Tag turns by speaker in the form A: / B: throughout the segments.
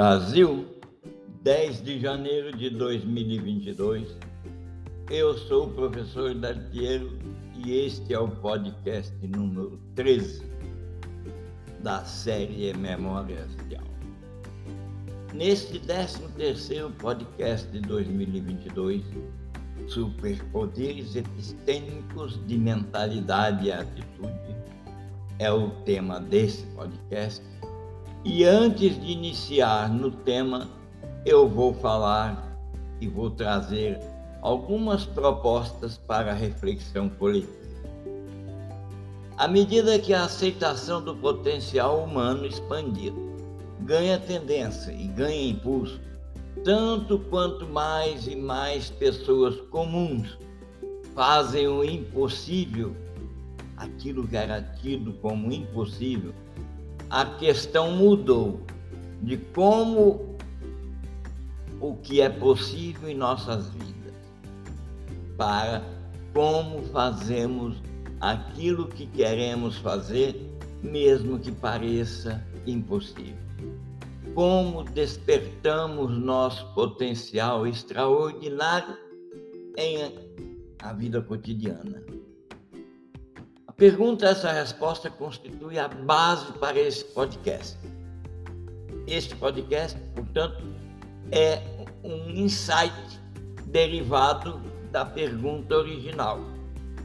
A: Brasil, 10 de janeiro de 2022. Eu sou o professor Dartiero e este é o podcast número 13 da série Memórias de. Neste 13º podcast de 2022, Superpoderes Epistêmicos de Mentalidade e Atitude é o tema desse podcast e antes de iniciar no tema, eu vou falar e vou trazer algumas propostas para reflexão coletiva. À medida que a aceitação do potencial humano expandido ganha tendência e ganha impulso, tanto quanto mais e mais pessoas comuns fazem o impossível, aquilo que era tido como impossível, a questão mudou de como o que é possível em nossas vidas para como fazemos aquilo que queremos fazer, mesmo que pareça impossível. Como despertamos nosso potencial extraordinário em a vida cotidiana. Pergunta essa resposta constitui a base para esse podcast. Este podcast, portanto, é um insight derivado da pergunta original: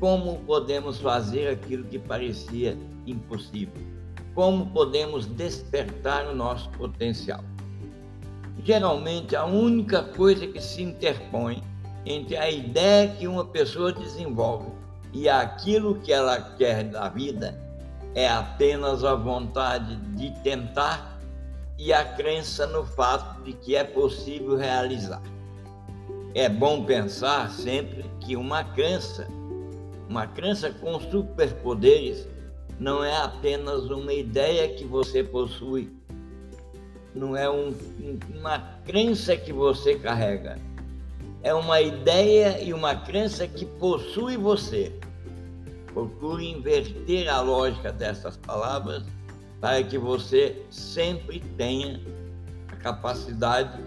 A: como podemos fazer aquilo que parecia impossível? Como podemos despertar o nosso potencial? Geralmente, a única coisa que se interpõe entre a ideia que uma pessoa desenvolve e aquilo que ela quer da vida é apenas a vontade de tentar e a crença no fato de que é possível realizar. É bom pensar sempre que uma crença, uma crença com superpoderes, não é apenas uma ideia que você possui, não é um, uma crença que você carrega, é uma ideia e uma crença que possui você. Procure inverter a lógica dessas palavras para que você sempre tenha a capacidade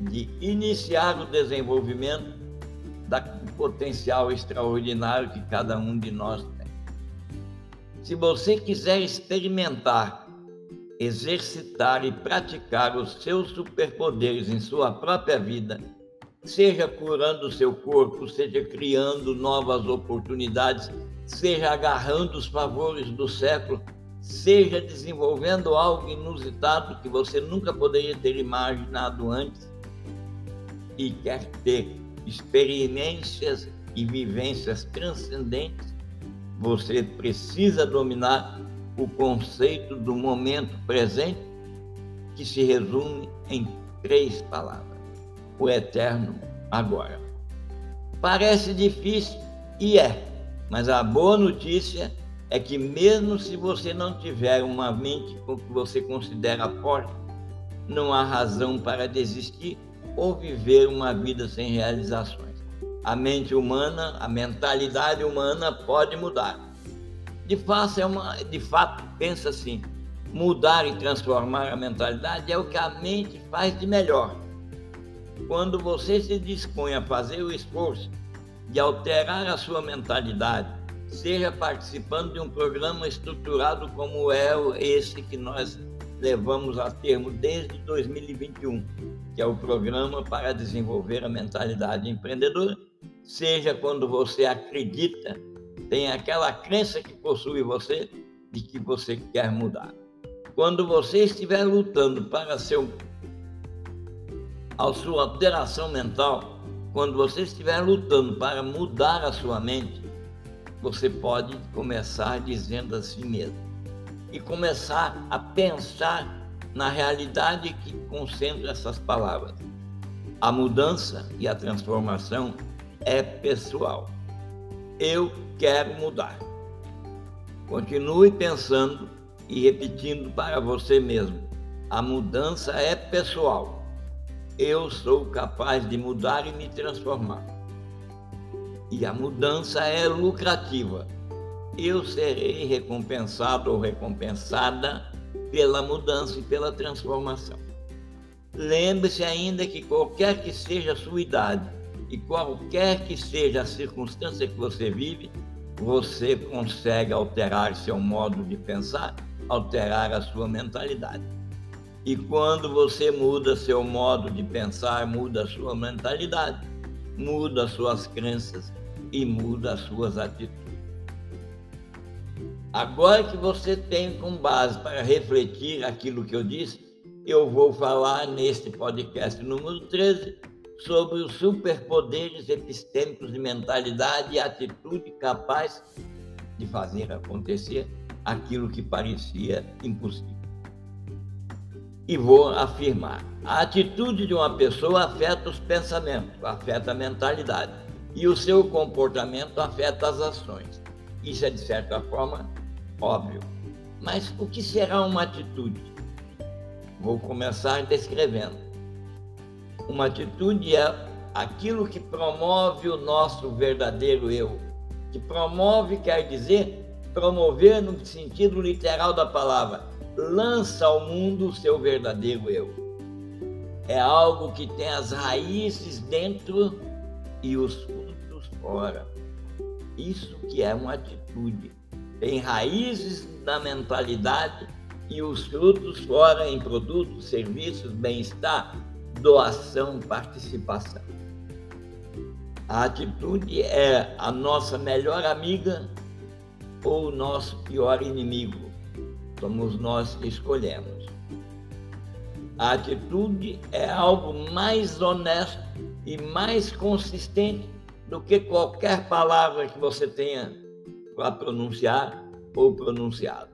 A: de iniciar o desenvolvimento do potencial extraordinário que cada um de nós tem. Se você quiser experimentar, exercitar e praticar os seus superpoderes em sua própria vida, seja curando seu corpo, seja criando novas oportunidades seja agarrando os favores do século, seja desenvolvendo algo inusitado que você nunca poderia ter imaginado antes e quer ter experiências e vivências transcendentes, você precisa dominar o conceito do momento presente, que se resume em três palavras: o eterno agora. Parece difícil e é mas a boa notícia é que mesmo se você não tiver uma mente com que você considera forte, não há razão para desistir ou viver uma vida sem realizações. A mente humana, a mentalidade humana pode mudar. De fato, é uma, de fato, pensa assim, mudar e transformar a mentalidade é o que a mente faz de melhor. Quando você se dispõe a fazer o esforço de alterar a sua mentalidade, seja participando de um programa estruturado como é esse que nós levamos a termo desde 2021, que é o programa para desenvolver a mentalidade empreendedora, seja quando você acredita, tem aquela crença que possui você de que você quer mudar. Quando você estiver lutando para seu a sua alteração mental, quando você estiver lutando para mudar a sua mente, você pode começar dizendo a si mesmo e começar a pensar na realidade que concentra essas palavras. A mudança e a transformação é pessoal. Eu quero mudar. Continue pensando e repetindo para você mesmo: a mudança é pessoal eu sou capaz de mudar e me transformar. E a mudança é lucrativa. Eu serei recompensado ou recompensada pela mudança e pela transformação. lembre-se ainda que qualquer que seja a sua idade e qualquer que seja a circunstância que você vive, você consegue alterar seu modo de pensar, alterar a sua mentalidade. E quando você muda seu modo de pensar, muda a sua mentalidade, muda as suas crenças e muda as suas atitudes. Agora que você tem com base para refletir aquilo que eu disse, eu vou falar neste podcast número 13 sobre os superpoderes epistêmicos de mentalidade e atitude capaz de fazer acontecer aquilo que parecia impossível. E vou afirmar: a atitude de uma pessoa afeta os pensamentos, afeta a mentalidade, e o seu comportamento afeta as ações. Isso é, de certa forma, óbvio. Mas o que será uma atitude? Vou começar descrevendo. Uma atitude é aquilo que promove o nosso verdadeiro eu. Que promove quer dizer promover no sentido literal da palavra, lança ao mundo o seu verdadeiro eu. É algo que tem as raízes dentro e os frutos fora. Isso que é uma atitude. Tem raízes na mentalidade e os frutos fora em produtos, serviços, bem-estar, doação, participação. A atitude é a nossa melhor amiga ou o nosso pior inimigo. Somos nós que escolhemos. A atitude é algo mais honesto e mais consistente do que qualquer palavra que você tenha para pronunciar ou pronunciado.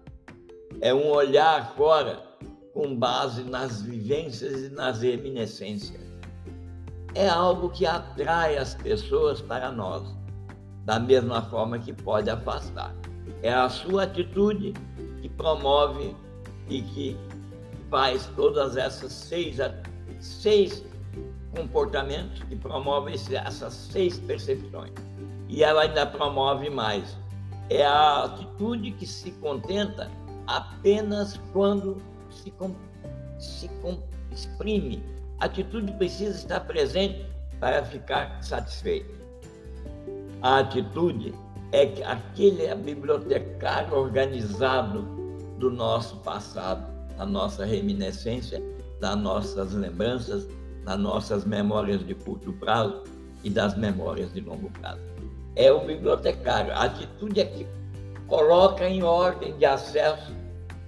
A: É um olhar fora com base nas vivências e nas reminiscências. É algo que atrai as pessoas para nós, da mesma forma que pode afastar. É a sua atitude que promove e que faz todas essas seis, seis comportamentos que promovem essas seis percepções. E ela ainda promove mais. É a atitude que se contenta apenas quando se, se exprime. A atitude precisa estar presente para ficar satisfeito. A atitude é aquele bibliotecário organizado do nosso passado, da nossa reminiscência, das nossas lembranças, das nossas memórias de curto prazo e das memórias de longo prazo. É o bibliotecário. A atitude é que coloca em ordem de acesso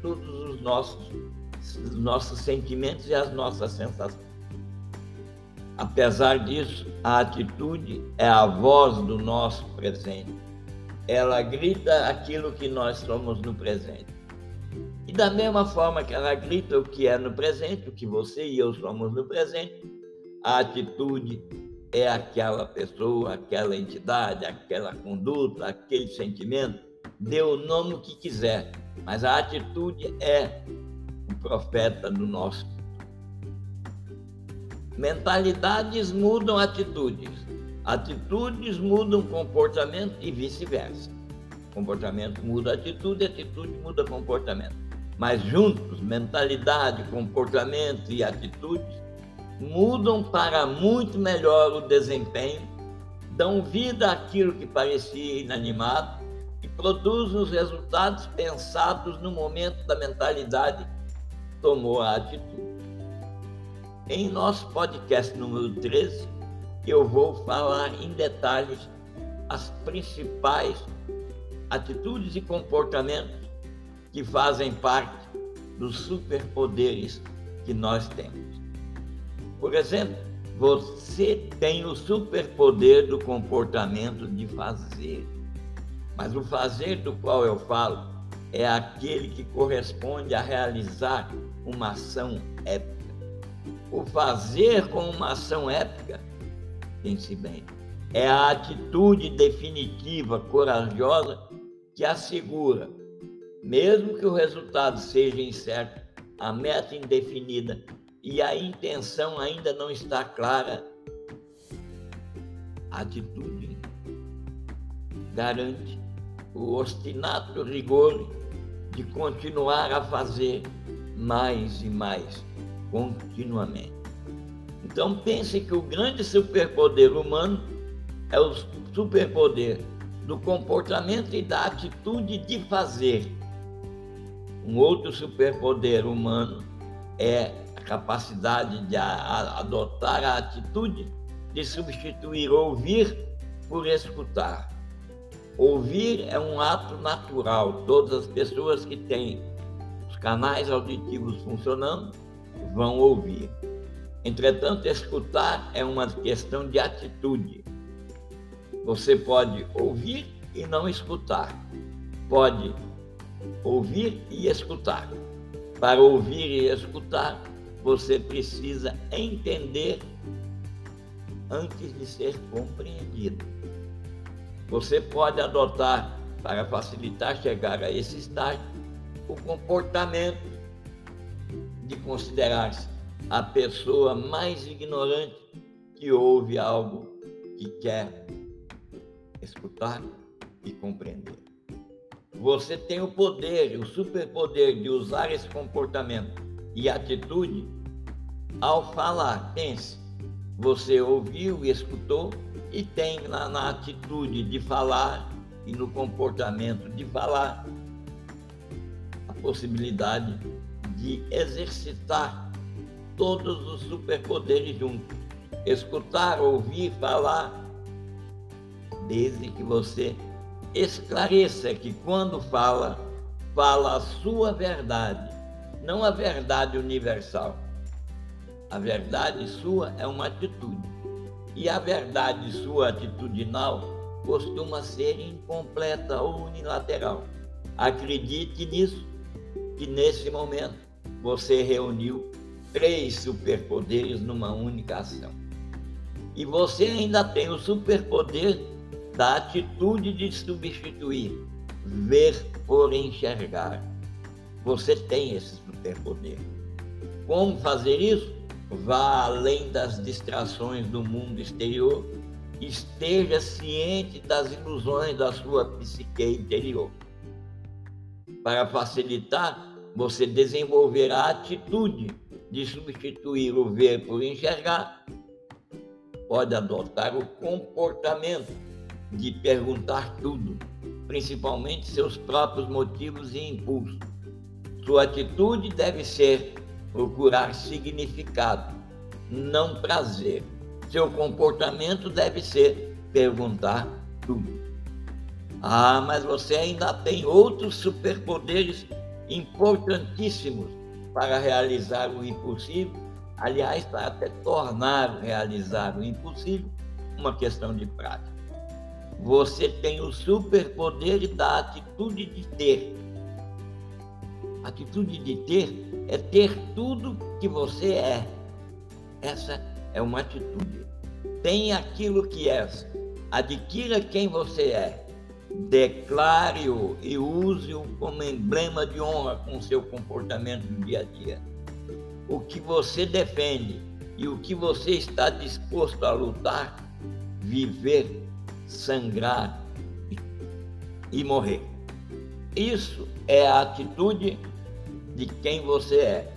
A: todos os nossos, os nossos sentimentos e as nossas sensações. Apesar disso, a atitude é a voz do nosso presente. Ela grita aquilo que nós somos no presente. E da mesma forma que ela grita o que é no presente, o que você e eu somos no presente, a atitude é aquela pessoa, aquela entidade, aquela conduta, aquele sentimento, dê o nome que quiser, mas a atitude é o profeta do nosso. Mentalidades mudam atitudes, atitudes mudam comportamento e vice-versa. Comportamento muda atitude, atitude muda comportamento. Mas juntos, mentalidade, comportamento e atitudes mudam para muito melhor o desempenho, dão vida àquilo que parecia inanimado e produzem os resultados pensados no momento da mentalidade tomou a atitude. Em nosso podcast número 13, eu vou falar em detalhes as principais atitudes e comportamentos que fazem parte dos superpoderes que nós temos. Por exemplo, você tem o superpoder do comportamento de fazer. Mas o fazer do qual eu falo é aquele que corresponde a realizar uma ação épica. O fazer com uma ação épica, pense bem, é a atitude definitiva, corajosa, que assegura mesmo que o resultado seja incerto, a meta indefinida e a intenção ainda não está clara, a atitude garante o obstinato rigor de continuar a fazer mais e mais, continuamente. Então pense que o grande superpoder humano é o superpoder do comportamento e da atitude de fazer. Um outro superpoder humano é a capacidade de adotar a atitude de substituir ouvir por escutar. Ouvir é um ato natural. Todas as pessoas que têm os canais auditivos funcionando vão ouvir. Entretanto, escutar é uma questão de atitude. Você pode ouvir e não escutar. Pode ouvir e escutar. Para ouvir e escutar, você precisa entender antes de ser compreendido. Você pode adotar, para facilitar chegar a esse estágio, o comportamento de considerar-se a pessoa mais ignorante que ouve algo que quer escutar e compreender. Você tem o poder, o superpoder de usar esse comportamento e atitude ao falar. Pense, você ouviu e escutou e tem na, na atitude de falar e no comportamento de falar a possibilidade de exercitar todos os superpoderes juntos. Escutar, ouvir, falar, desde que você esclareça que quando fala, fala a sua verdade, não a verdade universal. A verdade sua é uma atitude. E a verdade sua atitudinal costuma ser incompleta ou unilateral. Acredite nisso, que nesse momento você reuniu três superpoderes numa única ação. E você ainda tem o superpoder da atitude de substituir, ver por enxergar. Você tem esse superpoder. Como fazer isso? Vá além das distrações do mundo exterior, esteja ciente das ilusões da sua psique interior. Para facilitar, você desenvolverá a atitude de substituir o ver por enxergar. Pode adotar o comportamento de perguntar tudo, principalmente seus próprios motivos e impulsos. Sua atitude deve ser procurar significado, não prazer. Seu comportamento deve ser perguntar tudo. Ah, mas você ainda tem outros superpoderes importantíssimos para realizar o impossível, aliás, para até tornar realizar o impossível uma questão de prática. Você tem o superpoder da atitude de ter. Atitude de ter é ter tudo que você é. Essa é uma atitude. Tenha aquilo que és. Adquira quem você é. Declare-o e use-o como emblema de honra com seu comportamento no dia a dia. O que você defende e o que você está disposto a lutar, viver sangrar e morrer. Isso é a atitude de quem você é.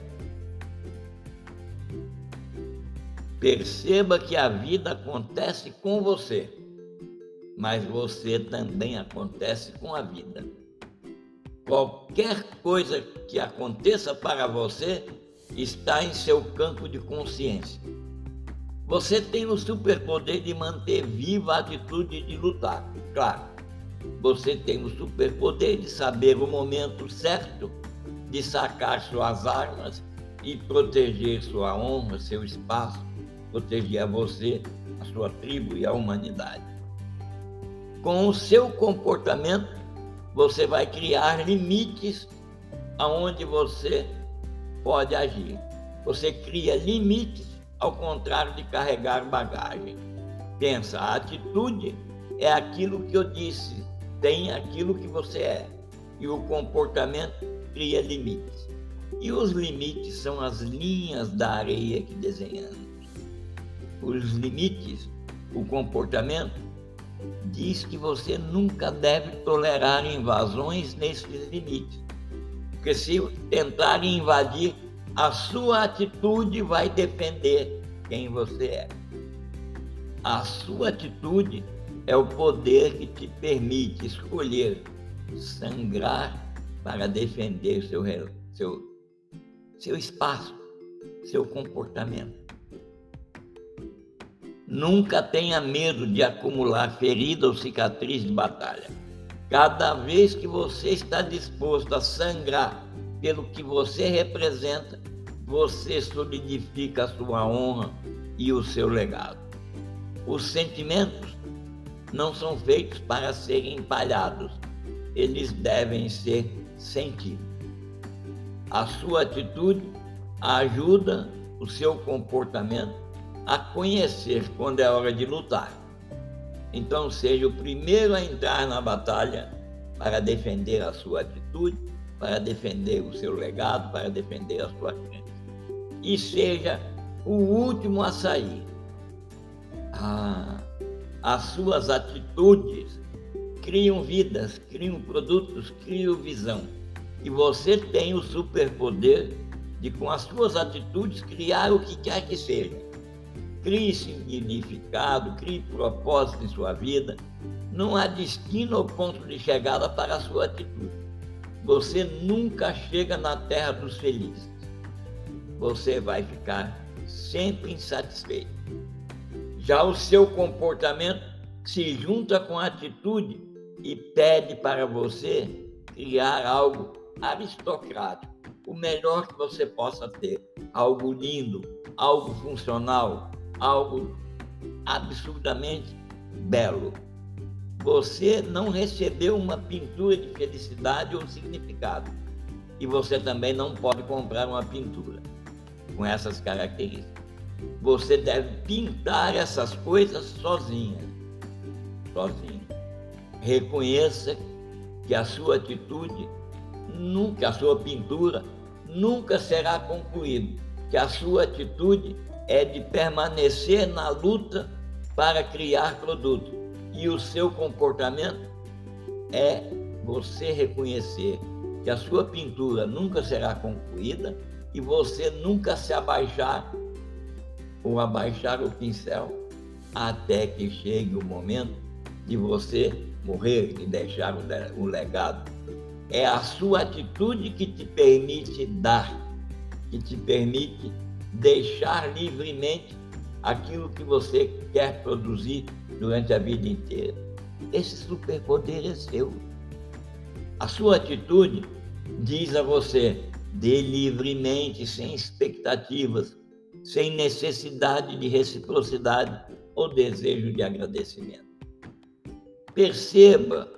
A: Perceba que a vida acontece com você, mas você também acontece com a vida. Qualquer coisa que aconteça para você está em seu campo de consciência. Você tem o superpoder de manter viva a atitude de lutar, claro. Você tem o superpoder de saber o momento certo de sacar suas armas e proteger sua honra, seu espaço, proteger a você, a sua tribo e a humanidade. Com o seu comportamento, você vai criar limites aonde você pode agir. Você cria limites ao contrário de carregar bagagem. Pensa, a atitude é aquilo que eu disse, tem aquilo que você é. E o comportamento cria limites. E os limites são as linhas da areia que desenhamos. Os limites, o comportamento, diz que você nunca deve tolerar invasões nesses limites. Porque se tentarem invadir, a sua atitude vai depender quem você é. A sua atitude é o poder que te permite escolher sangrar para defender seu, seu, seu espaço, seu comportamento. Nunca tenha medo de acumular ferida ou cicatriz de batalha. Cada vez que você está disposto a sangrar pelo que você representa, você solidifica a sua honra e o seu legado. Os sentimentos não são feitos para serem empalhados, eles devem ser sentidos. A sua atitude ajuda o seu comportamento a conhecer quando é hora de lutar. Então, seja o primeiro a entrar na batalha para defender a sua atitude, para defender o seu legado, para defender a sua crença. E seja o último a sair. Ah, as suas atitudes criam vidas, criam produtos, criam visão. E você tem o superpoder de, com as suas atitudes, criar o que quer que seja. Crie significado, crie propósito em sua vida. Não há destino ou ponto de chegada para a sua atitude. Você nunca chega na terra dos felizes. Você vai ficar sempre insatisfeito. Já o seu comportamento se junta com a atitude e pede para você criar algo aristocrático, o melhor que você possa ter, algo lindo, algo funcional, algo absurdamente belo. Você não recebeu uma pintura de felicidade ou significado. E você também não pode comprar uma pintura com essas características. Você deve pintar essas coisas sozinha. Sozinho. Reconheça que a sua atitude nunca, a sua pintura nunca será concluída, que a sua atitude é de permanecer na luta para criar produto. E o seu comportamento é você reconhecer que a sua pintura nunca será concluída e você nunca se abaixar ou abaixar o pincel até que chegue o momento de você morrer e deixar o legado. É a sua atitude que te permite dar, que te permite deixar livremente aquilo que você quer produzir durante a vida inteira. Esse superpoder é seu. A sua atitude diz a você: dê livremente, sem expectativas, sem necessidade de reciprocidade ou desejo de agradecimento. Perceba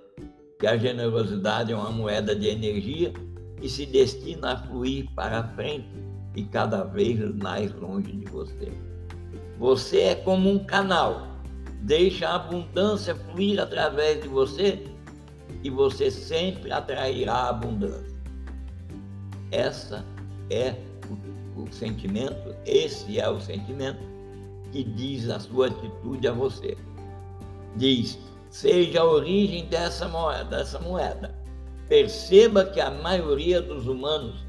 A: que a generosidade é uma moeda de energia que se destina a fluir para frente e cada vez mais longe de você. Você é como um canal. Deixa a abundância fluir através de você e você sempre atrairá a abundância. Essa é o, o sentimento, esse é o sentimento que diz a sua atitude a você. Diz: seja a origem dessa moeda, dessa moeda. Perceba que a maioria dos humanos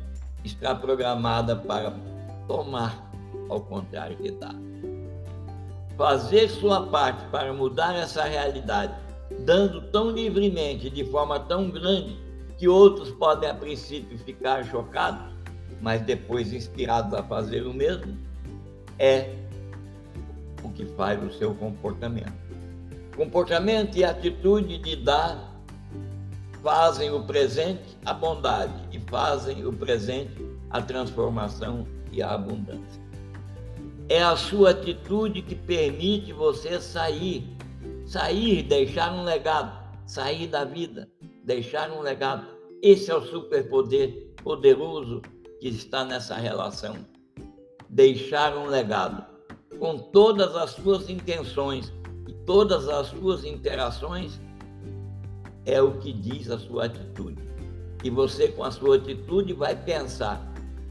A: está programada para tomar, ao contrário de dar. Fazer sua parte para mudar essa realidade, dando tão livremente, de forma tão grande, que outros podem a princípio ficar chocados, mas depois inspirados a fazer o mesmo, é o que faz o seu comportamento. Comportamento e atitude de dar fazem o presente a bondade e fazem o presente a transformação e a abundância. É a sua atitude que permite você sair, sair, deixar um legado, sair da vida, deixar um legado. Esse é o superpoder poderoso que está nessa relação. Deixar um legado com todas as suas intenções e todas as suas interações é o que diz a sua atitude. E você, com a sua atitude, vai pensar: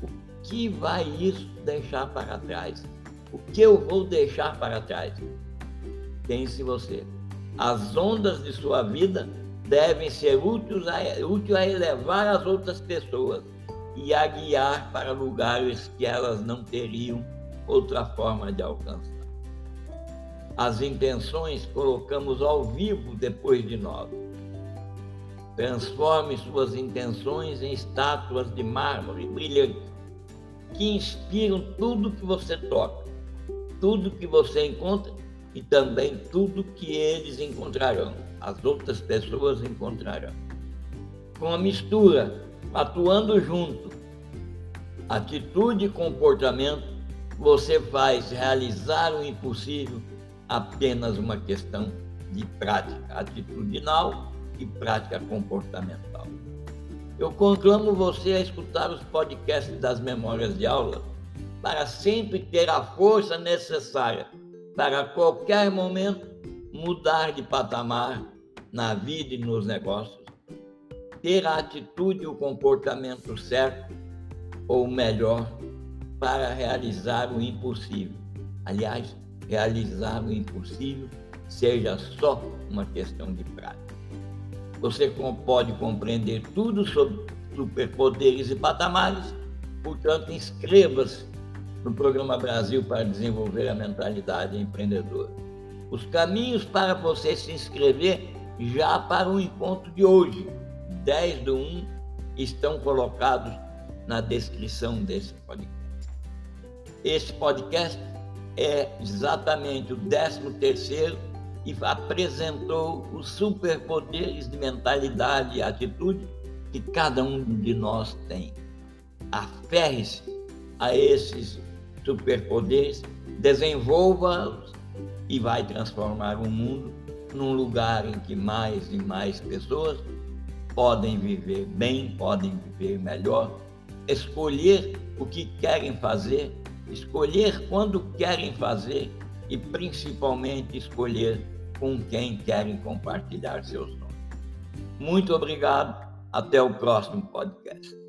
A: o que vai isso deixar para trás? O que eu vou deixar para trás? Pense você. As ondas de sua vida devem ser úteis a, úteis a elevar as outras pessoas e a guiar para lugares que elas não teriam outra forma de alcançar. As intenções colocamos ao vivo depois de nós. Transforme suas intenções em estátuas de mármore brilhante que inspiram tudo que você toca, tudo que você encontra e também tudo que eles encontrarão, as outras pessoas encontrarão. Com a mistura, atuando junto, atitude e comportamento, você faz realizar o impossível apenas uma questão de prática atitudinal e prática comportamental. Eu conclamo você a escutar os podcasts das memórias de aula para sempre ter a força necessária para a qualquer momento mudar de patamar na vida e nos negócios, ter a atitude e o comportamento certo, ou melhor, para realizar o impossível. Aliás, realizar o impossível seja só uma questão de prática. Você pode compreender tudo sobre superpoderes e patamares, portanto, inscreva-se no Programa Brasil para desenvolver a mentalidade empreendedora. Os caminhos para você se inscrever já para o encontro de hoje, 10 do 1, estão colocados na descrição desse podcast. Esse podcast é exatamente o 13 terceiro e apresentou os superpoderes de mentalidade e atitude que cada um de nós tem. Aferre-se a esses superpoderes, desenvolva-os e vai transformar o mundo num lugar em que mais e mais pessoas podem viver bem, podem viver melhor, escolher o que querem fazer, escolher quando querem fazer e principalmente escolher com quem querem compartilhar seus sonhos. Muito obrigado, até o próximo podcast.